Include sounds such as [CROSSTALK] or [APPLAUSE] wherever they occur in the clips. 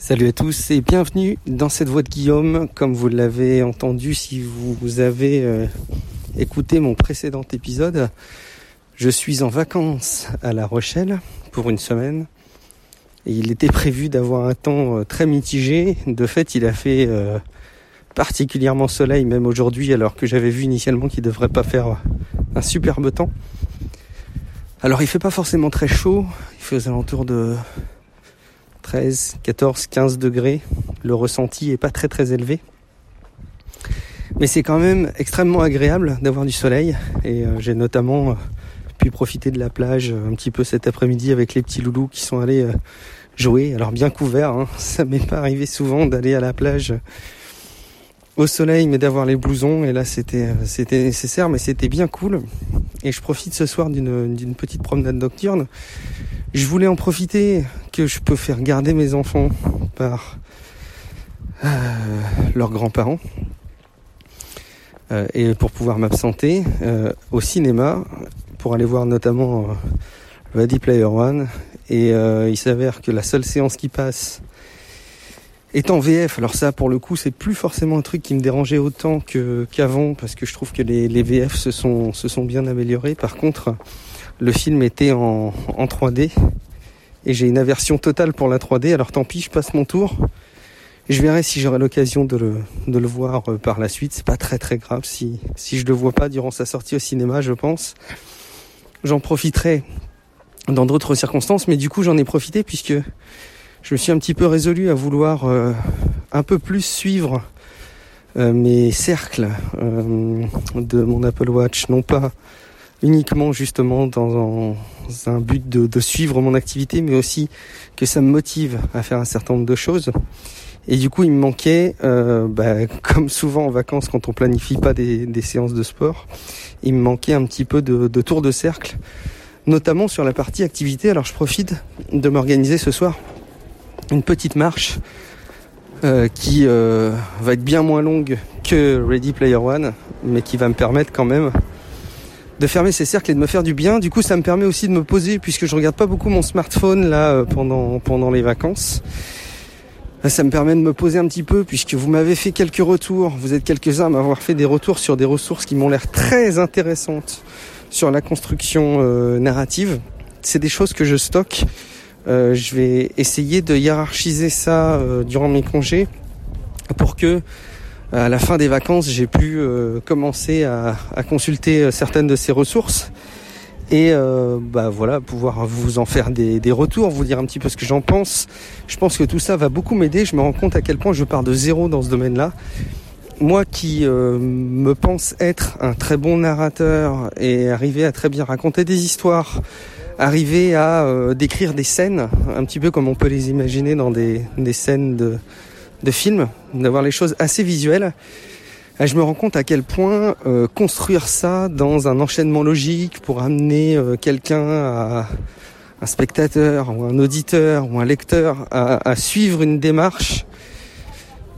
Salut à tous et bienvenue dans cette voix de Guillaume. Comme vous l'avez entendu si vous avez euh, écouté mon précédent épisode, je suis en vacances à La Rochelle pour une semaine. Il était prévu d'avoir un temps euh, très mitigé. De fait, il a fait euh, particulièrement soleil même aujourd'hui alors que j'avais vu initialement qu'il devrait pas faire un superbe temps. Alors il fait pas forcément très chaud, il fait aux alentours de 13, 14, 15 degrés. Le ressenti est pas très très élevé. Mais c'est quand même extrêmement agréable d'avoir du soleil. Et euh, j'ai notamment euh, pu profiter de la plage euh, un petit peu cet après-midi avec les petits loulous qui sont allés jouer. Alors bien couvert, hein. [LAUGHS] ça m'est pas arrivé souvent d'aller à la plage au soleil mais d'avoir les blousons et là c'était c'était nécessaire mais c'était bien cool et je profite ce soir d'une d'une petite promenade nocturne je voulais en profiter que je peux faire garder mes enfants par euh, leurs grands-parents euh, et pour pouvoir m'absenter euh, au cinéma pour aller voir notamment Ready Player One et il s'avère que la seule séance qui passe est en VF. Alors ça, pour le coup, c'est plus forcément un truc qui me dérangeait autant que qu'avant parce que je trouve que les, les VF se sont se sont bien améliorés. Par contre, le film était en, en 3D et j'ai une aversion totale pour la 3D. Alors tant pis, je passe mon tour. Je verrai si j'aurai l'occasion de le, de le voir euh, par la suite. C'est pas très très grave si, si je le vois pas durant sa sortie au cinéma, je pense. J'en profiterai dans d'autres circonstances, mais du coup j'en ai profité puisque je me suis un petit peu résolu à vouloir euh, un peu plus suivre euh, mes cercles de mon Apple Watch, non pas uniquement justement dans un, but de, suivre mon activité, mais aussi que ça me motive à faire un certain nombre de choses. Et du coup, il me manquait, euh, bah, comme souvent en vacances quand on planifie pas des, séances de sport, il me manquait un petit peu de, de tour de cercle, notamment sur la partie activité. Alors je profite de m'organiser ce soir une petite marche euh, qui euh, va être bien moins longue que Ready Player One, mais qui va me permettre quand même de fermer ces cercles et de me faire du bien. Du coup, ça me permet aussi de me poser puisque je regarde pas beaucoup mon smartphone là euh, pendant pendant les vacances. Euh, ça me permet de me poser un petit peu puisque vous m'avez fait quelques retours. Vous êtes quelques-uns à m'avoir fait des retours sur des ressources qui m'ont l'air très intéressantes sur la construction euh, narrative. C'est des choses que je stocke. je vais essayer de hiérarchiser ça durant mes congés pour que à la fin des vacances, j'ai pu euh, commencer à, consulter euh, certaines de ces ressources et euh, bah voilà pouvoir vous en faire des, retours, vous dire un petit peu ce que j'en pense. Je pense que tout ça va beaucoup m'aider. Je me rends compte à quel point je pars de zéro dans ce domaine-là. Moi qui me pense être un très bon narrateur et arriver à très bien raconter des histoires, arriver à décrire des scènes, un petit peu comme on peut les imaginer dans des, des scènes de, de film, d'avoir les choses assez visuelles. Et je me rends compte à quel point euh, construire ça dans un enchaînement logique pour amener euh, quelqu'un à un spectateur ou un auditeur ou un lecteur à, suivre une démarche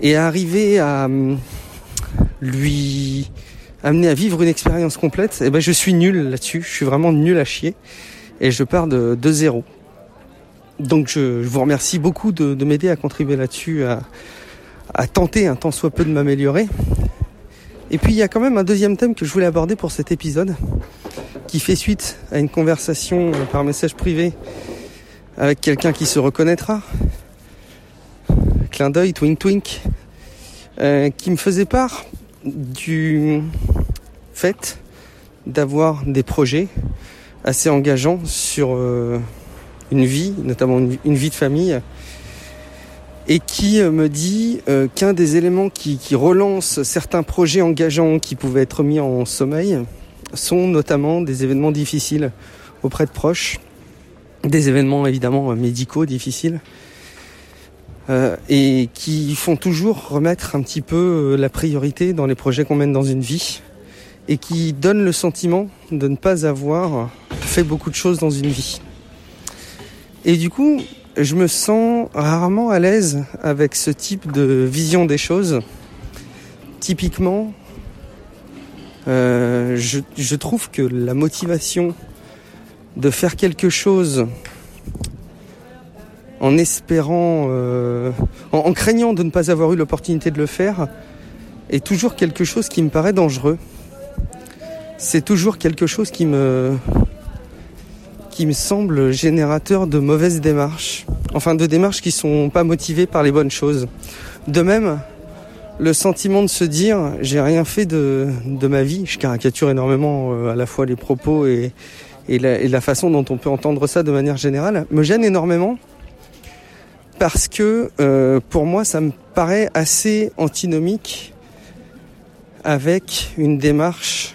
et à arriver à hum, lui amener à vivre une expérience complète, eh ben je suis nul là-dessus. Je suis vraiment nul à chier et je pars de, de zéro. Donc je, vous remercie beaucoup de, m'aider à contribuer là-dessus, à, tenter un tant soit peu de m'améliorer. Et puis il y a quand même un deuxième thème que je voulais aborder pour cet épisode, qui fait suite à une conversation par message privé avec quelqu'un qui se reconnaîtra. Clin d'œil, twink twink, euh, qui me faisait part du fait d'avoir des projets assez engageants sur euh, une vie, notamment une, vie de famille, et qui euh, me dit euh, qu'un des éléments qui, relance certains projets engageants qui pouvaient être mis en sommeil sont notamment des événements difficiles auprès de proches, des événements évidemment médicaux difficiles, euh, et qui font toujours remettre un petit peu la priorité dans les projets qu'on mène dans une vie, et qui donnent le sentiment de ne pas avoir fait beaucoup de choses dans une vie. Et du coup, je me sens rarement à l'aise avec ce type de vision des choses. Typiquement, euh, je, je, trouve que la motivation de faire quelque chose en espérant, euh, en, craignant de ne pas avoir eu l'opportunité de le faire, est toujours quelque chose qui me paraît dangereux. C'est toujours quelque chose qui me, qui me semble générateur de mauvaises démarches. Enfin, de démarches qui sont pas motivées par les bonnes choses. De même, le sentiment de se dire j'ai rien fait de, ma vie, je caricature énormément euh, à la fois les propos et, et la, façon dont on peut entendre ça de manière générale, me gêne énormément parce que euh, pour moi ça me paraît assez antinomique avec une démarche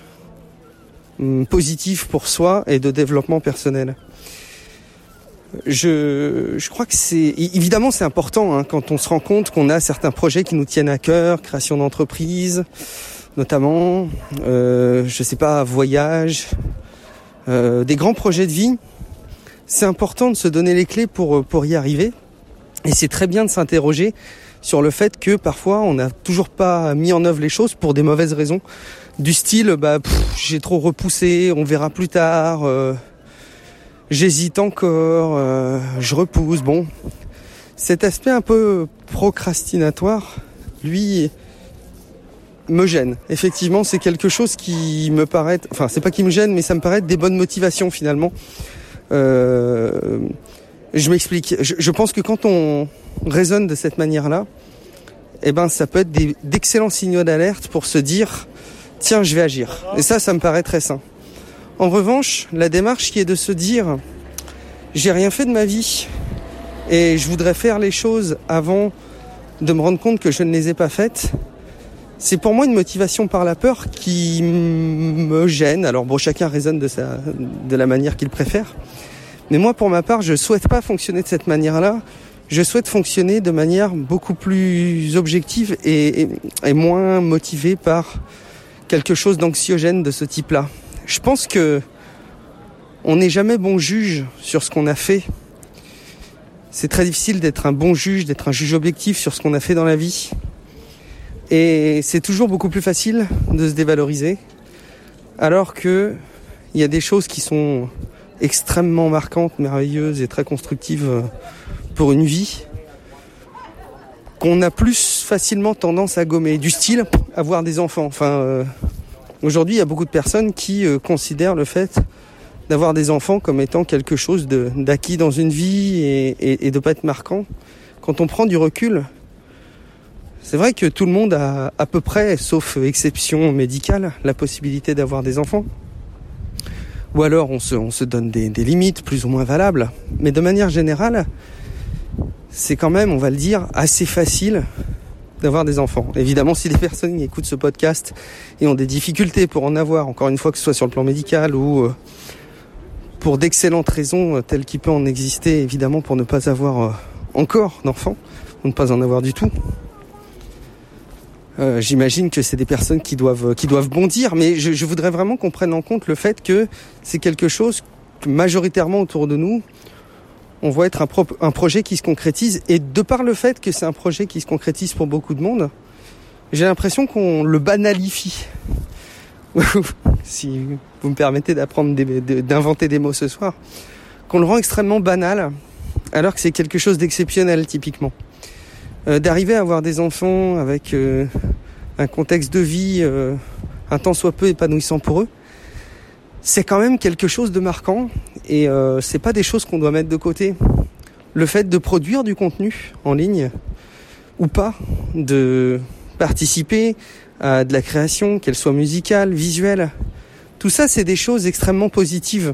hum, positive pour soi et de développement personnel. Je, je crois que c'est évidemment c'est important hein, quand on se rend compte qu'on a certains projets qui nous tiennent à cœur, création d'entreprise, notamment, euh, je sais pas, voyage, euh, des grands projets de vie, c'est important de se donner les clés pour, pour y arriver. Et c'est très bien de s'interroger sur le fait que parfois on n'a toujours pas mis en œuvre les choses pour des mauvaises raisons. Du style, bah, j'ai trop repoussé, on verra plus tard, euh, j'hésite encore, euh, je repousse. Bon, cet aspect un peu procrastinatoire, lui, me gêne. Effectivement, c'est quelque chose qui me paraît, enfin, c'est pas qui me gêne, mais ça me paraît des bonnes motivations finalement. Euh, je m'explique. Je, pense que quand on raisonne de cette manière-là, eh ben, ça peut être d'excellents signaux d'alerte pour se dire, tiens, je vais agir. Et ça, ça me paraît très sain. En revanche, la démarche qui est de se dire, j'ai rien fait de ma vie et je voudrais faire les choses avant de me rendre compte que je ne les ai pas faites, c'est pour moi une motivation par la peur qui me gêne. Alors bon, chacun raisonne de, sa, de la manière qu'il préfère. Mais moi, pour ma part, je souhaite pas fonctionner de cette manière-là. Je souhaite fonctionner de manière beaucoup plus objective et, moins motivée par quelque chose d'anxiogène de ce type-là. Je pense que on n'est jamais bon juge sur ce qu'on a fait. C'est très difficile d'être un bon juge, d'être un juge objectif sur ce qu'on a fait dans la vie. Et c'est toujours beaucoup plus facile de se dévaloriser, alors que il y a des choses qui sont extrêmement marquantes, merveilleuses et très constructives pour une vie, qu'on a plus facilement tendance à gommer. Du style, avoir des enfants. Enfin, euh, aujourd'hui, il y a beaucoup de personnes qui euh, considèrent le fait d'avoir des enfants comme étant quelque chose d'acquis dans une vie et, et, et de pas être marquant. Quand on prend du recul, c'est vrai que tout le monde a à peu près, sauf exception médicale, la possibilité d'avoir des enfants. Ou alors on se, donne des, limites plus ou moins valables. Mais de manière générale, c'est quand même, on va le dire, assez facile d'avoir des enfants. Évidemment, si des [LAUGHS] personnes écoutent ce podcast et ont des difficultés pour en avoir, encore une fois que ce soit sur le plan médical ou euh, pour d'excellentes raisons telles qu'il peut en exister, évidemment pour ne pas avoir euh, encore d'enfants, ou ne pas en avoir du tout, euh, j'imagine que c'est des personnes qui doivent qui doivent bondir, mais je, voudrais vraiment qu'on prenne en compte le fait que c'est quelque chose que majoritairement autour de nous, on voit être un, un projet qui se concrétise, et de par le fait que c'est un projet qui se concrétise pour beaucoup de monde, j'ai l'impression qu'on le banalifie. [LAUGHS] si vous me permettez d'apprendre d'inventer des mots ce soir, qu'on le rend extrêmement banal, alors que c'est quelque chose d'exceptionnel typiquement. Euh, d'arriver à avoir des enfants avec euh, un contexte de vie euh, un tant soit peu épanouissant pour eux, c'est quand même quelque chose de marquant et c'est pas des choses qu'on doit mettre de côté. Le fait de produire du contenu en ligne ou pas, de participer à de la création, qu'elle soit musicale, visuelle, tout ça c'est des choses extrêmement positives.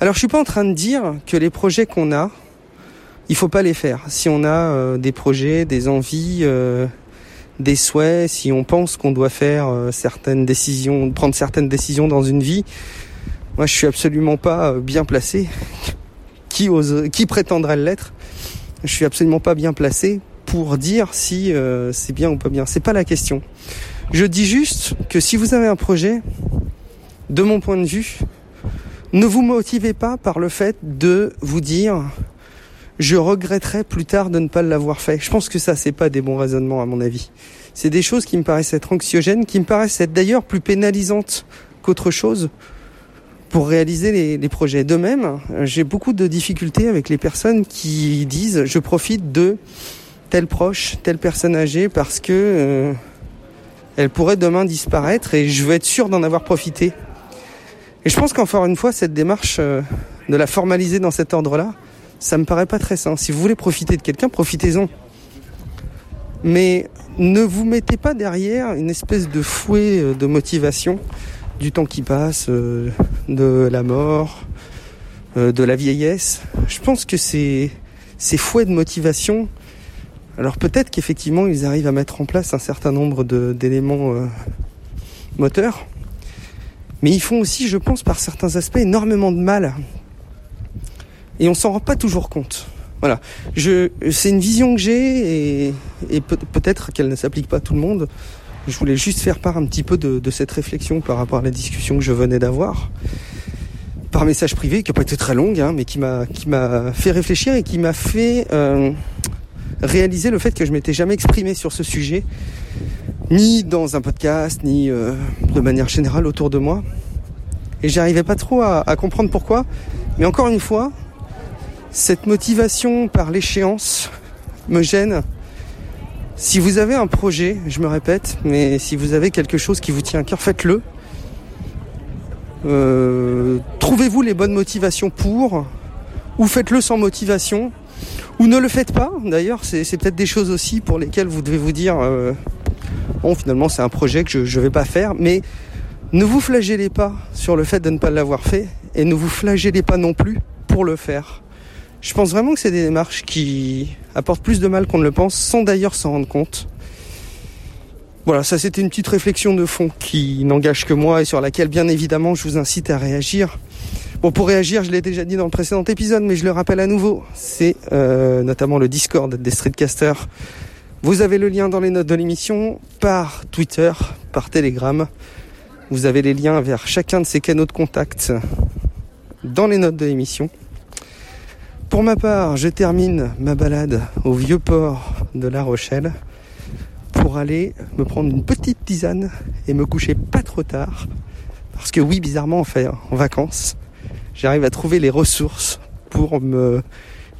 Alors je suis pas en train de dire que les projets qu'on a, il faut pas les faire. Si on a euh, des projets, des envies, euh, des souhaits, si on pense qu'on doit faire euh, certaines décisions, prendre certaines décisions dans une vie, moi je suis absolument pas bien placé. qui ose, qui prétendrait l'être? Je suis absolument pas bien placé pour dire si c'est bien ou pas bien. C'est pas la question. Je dis juste que si vous avez un projet, de mon point de vue, ne vous motivez pas par le fait de vous dire je regretterais plus tard de ne pas l'avoir fait. Je pense que ça, c'est pas des bons raisonnements à mon avis. C'est des choses qui me paraissent être anxiogènes, qui me paraissent être d'ailleurs plus pénalisantes qu'autre chose pour réaliser les, projets. De même, j'ai beaucoup de difficultés avec les personnes qui disent je profite de tel proche, telle personne âgée parce que euh, elle pourrait demain disparaître et je veux être sûr d'en avoir profité. Et je pense qu'encore une fois, cette démarche euh, de la formaliser dans cet ordre-là, ça me paraît pas très sain. Si vous voulez profiter de quelqu'un, profitez-en. Mais ne vous mettez pas derrière une espèce de fouet euh, de motivation du temps qui passe, euh, de la mort, euh, de la vieillesse. Je pense que ces, ces fouets de motivation, alors peut-être qu'effectivement ils arrivent à mettre en place un certain nombre d'éléments moteurs, mais ils font aussi, je pense, par certains aspects, énormément de mal. Et on s'en rend pas toujours compte. Voilà. Je, c'est une vision que j'ai et, et peut-être qu'elle ne s'applique pas à tout le monde. Je voulais juste faire part un petit peu de, cette réflexion par rapport à la discussion que je venais d'avoir par message privé, qui n'a pas été très longue, hein, mais qui m'a qui m'a fait réfléchir et qui m'a fait euh, réaliser le fait que je m'étais jamais exprimé sur ce sujet, ni dans un podcast, ni euh, de manière générale autour de moi. Et j'arrivais pas trop à, à comprendre pourquoi. Mais encore une fois, cette motivation par l'échéance me gêne si vous avez un projet, je me répète, mais si vous avez quelque chose qui vous tient à cœur, faites-le. Euh, trouvez-vous les bonnes motivations pour, ou faites-le sans motivation, ou ne le faites pas. D'ailleurs, c'est, peut-être des choses aussi pour lesquelles vous devez vous dire, euh, bon, finalement, c'est un projet que je ne vais pas faire, mais ne vous flagellez pas sur le fait de ne pas l'avoir fait, et ne vous flagellez pas non plus pour le faire. Je pense vraiment que c'est des démarches qui apportent plus de mal qu'on ne le pense, sans d'ailleurs s'en rendre compte. Voilà, ça c'était une petite réflexion de fond qui n'engage que moi et sur laquelle bien évidemment je vous incite à réagir. Bon, pour réagir, je l'ai déjà dit dans le précédent épisode, mais je le rappelle à nouveau, c'est euh, notamment le Discord des Streetcasters. Vous avez le lien dans les notes de l'émission, par Twitter, par Telegram. Vous avez les liens vers chacun de ces canaux de contact dans les notes de l'émission. Pour ma part, je termine ma balade au vieux port de La Rochelle pour aller me prendre une petite tisane et me coucher pas trop tard. Parce que oui, bizarrement, en fait, en vacances, j'arrive à trouver les ressources pour me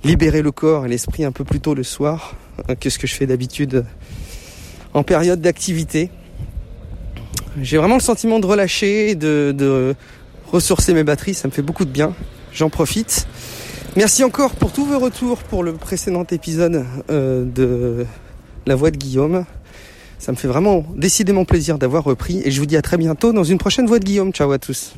libérer le corps et l'esprit un peu plus tôt le soir que ce que je fais d'habitude en période d'activité. J'ai vraiment le sentiment de relâcher, de, de ressourcer mes batteries, ça me fait beaucoup de bien. J'en profite. Merci encore pour tous vos retours pour le précédent épisode euh, de La Voix de Guillaume. Ça me fait vraiment décidément plaisir d'avoir repris et je vous dis à très bientôt dans une prochaine Voix de Guillaume. Ciao à tous.